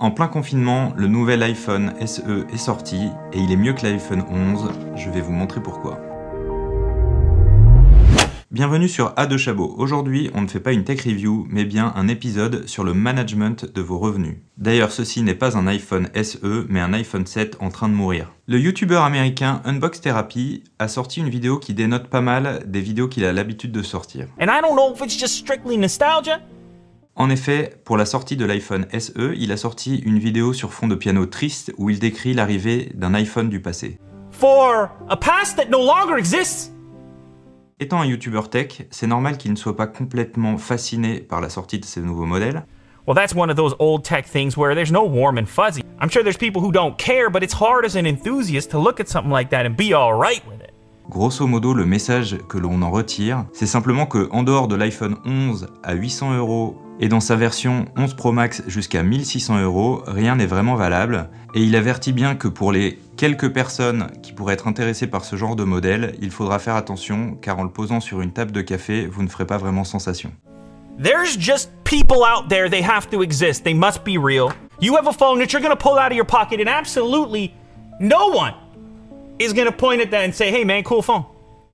En plein confinement, le nouvel iPhone SE est sorti et il est mieux que l'iPhone 11. Je vais vous montrer pourquoi. Bienvenue sur A de Chabot. Aujourd'hui, on ne fait pas une tech review, mais bien un épisode sur le management de vos revenus. D'ailleurs, ceci n'est pas un iPhone SE, mais un iPhone 7 en train de mourir. Le youtubeur américain Unbox Therapy a sorti une vidéo qui dénote pas mal des vidéos qu'il a l'habitude de sortir. And I don't know if it's just strictly nostalgia. En effet, pour la sortie de l'iPhone SE, il a sorti une vidéo sur fond de piano triste où il décrit l'arrivée d'un iPhone du passé. For a past that no longer exists. Étant un youtubeur tech, c'est normal qu'il ne soit pas complètement fasciné par la sortie de ces nouveaux modèles, Well, that's one of those old tech things where there's no warm and fuzzy. I'm sure there's people who don't care, but it's hard as an enthusiast to look at something like that and be alright with it. Grosso modo, le message que l'on en retire, c'est simplement que en dehors de l'iPhone 11 à 800 euros et dans sa version 11 Pro Max jusqu'à 1600 euros, rien n'est vraiment valable. Et il avertit bien que pour les quelques personnes qui pourraient être intéressées par ce genre de modèle, il faudra faire attention car en le posant sur une table de café, vous ne ferez pas vraiment sensation. There's just people out there, they have to exist, they must be real. You have a phone that you're gonna pull out of your pocket, and absolutely no one is gonna point at that and say, hey man, cool phone.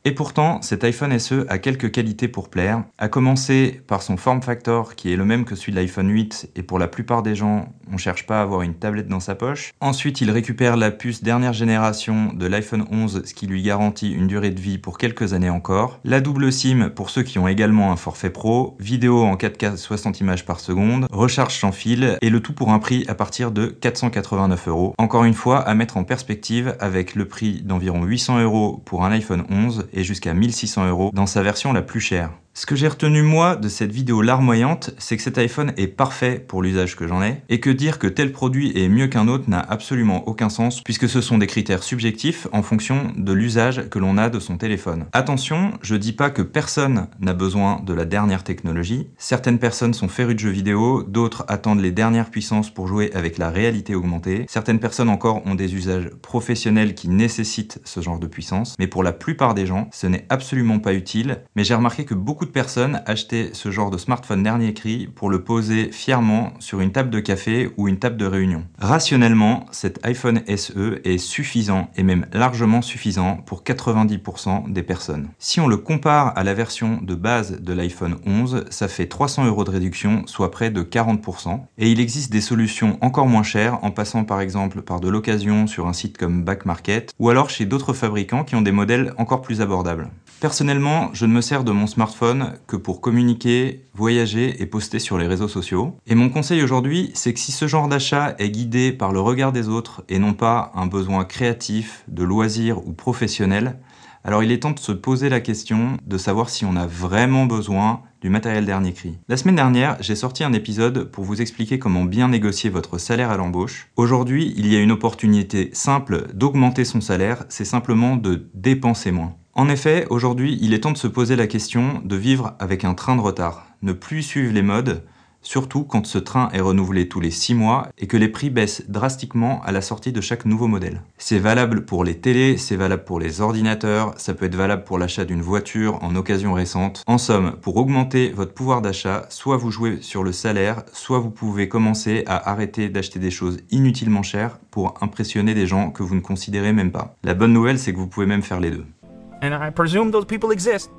Et pourtant, cet iPhone SE a quelques qualités pour plaire, à commencer par son form factor qui est le même que celui de l'iPhone 8 et pour la plupart des gens, on cherche pas à avoir une tablette dans sa poche. Ensuite, il récupère la puce dernière génération de l'iPhone 11, ce qui lui garantit une durée de vie pour quelques années encore. La double SIM pour ceux qui ont également un forfait pro, vidéo en 4K 60 images par seconde, recharge sans fil et le tout pour un prix à partir de 489 euros. Encore une fois, à mettre en perspective avec le prix d'environ 800 euros pour un iPhone 11 et jusqu'à 1600 euros dans sa version la plus chère. Ce que j'ai retenu moi de cette vidéo larmoyante, c'est que cet iPhone est parfait pour l'usage que j'en ai, et que dire que tel produit est mieux qu'un autre n'a absolument aucun sens, puisque ce sont des critères subjectifs en fonction de l'usage que l'on a de son téléphone. Attention, je dis pas que personne n'a besoin de la dernière technologie. Certaines personnes sont férues de jeux vidéo, d'autres attendent les dernières puissances pour jouer avec la réalité augmentée. Certaines personnes encore ont des usages professionnels qui nécessitent ce genre de puissance, mais pour la plupart des gens, ce n'est absolument pas utile. Mais j'ai remarqué que beaucoup de personnes achetaient ce genre de smartphone dernier cri pour le poser fièrement sur une table de café ou une table de réunion. Rationnellement, cet iPhone SE est suffisant et même largement suffisant pour 90% des personnes. Si on le compare à la version de base de l'iPhone 11, ça fait 300 euros de réduction, soit près de 40%. Et il existe des solutions encore moins chères en passant par exemple par de l'occasion sur un site comme Back Market ou alors chez d'autres fabricants qui ont des modèles encore plus Personnellement, je ne me sers de mon smartphone que pour communiquer, voyager et poster sur les réseaux sociaux. Et mon conseil aujourd'hui, c'est que si ce genre d'achat est guidé par le regard des autres et non pas un besoin créatif, de loisir ou professionnel, alors il est temps de se poser la question de savoir si on a vraiment besoin du matériel dernier cri. La semaine dernière, j'ai sorti un épisode pour vous expliquer comment bien négocier votre salaire à l'embauche. Aujourd'hui, il y a une opportunité simple d'augmenter son salaire, c'est simplement de dépenser moins. En effet, aujourd'hui, il est temps de se poser la question de vivre avec un train de retard, ne plus suivre les modes, surtout quand ce train est renouvelé tous les 6 mois et que les prix baissent drastiquement à la sortie de chaque nouveau modèle. C'est valable pour les télés, c'est valable pour les ordinateurs, ça peut être valable pour l'achat d'une voiture en occasion récente. En somme, pour augmenter votre pouvoir d'achat, soit vous jouez sur le salaire, soit vous pouvez commencer à arrêter d'acheter des choses inutilement chères pour impressionner des gens que vous ne considérez même pas. La bonne nouvelle, c'est que vous pouvez même faire les deux. And I presume those people exist.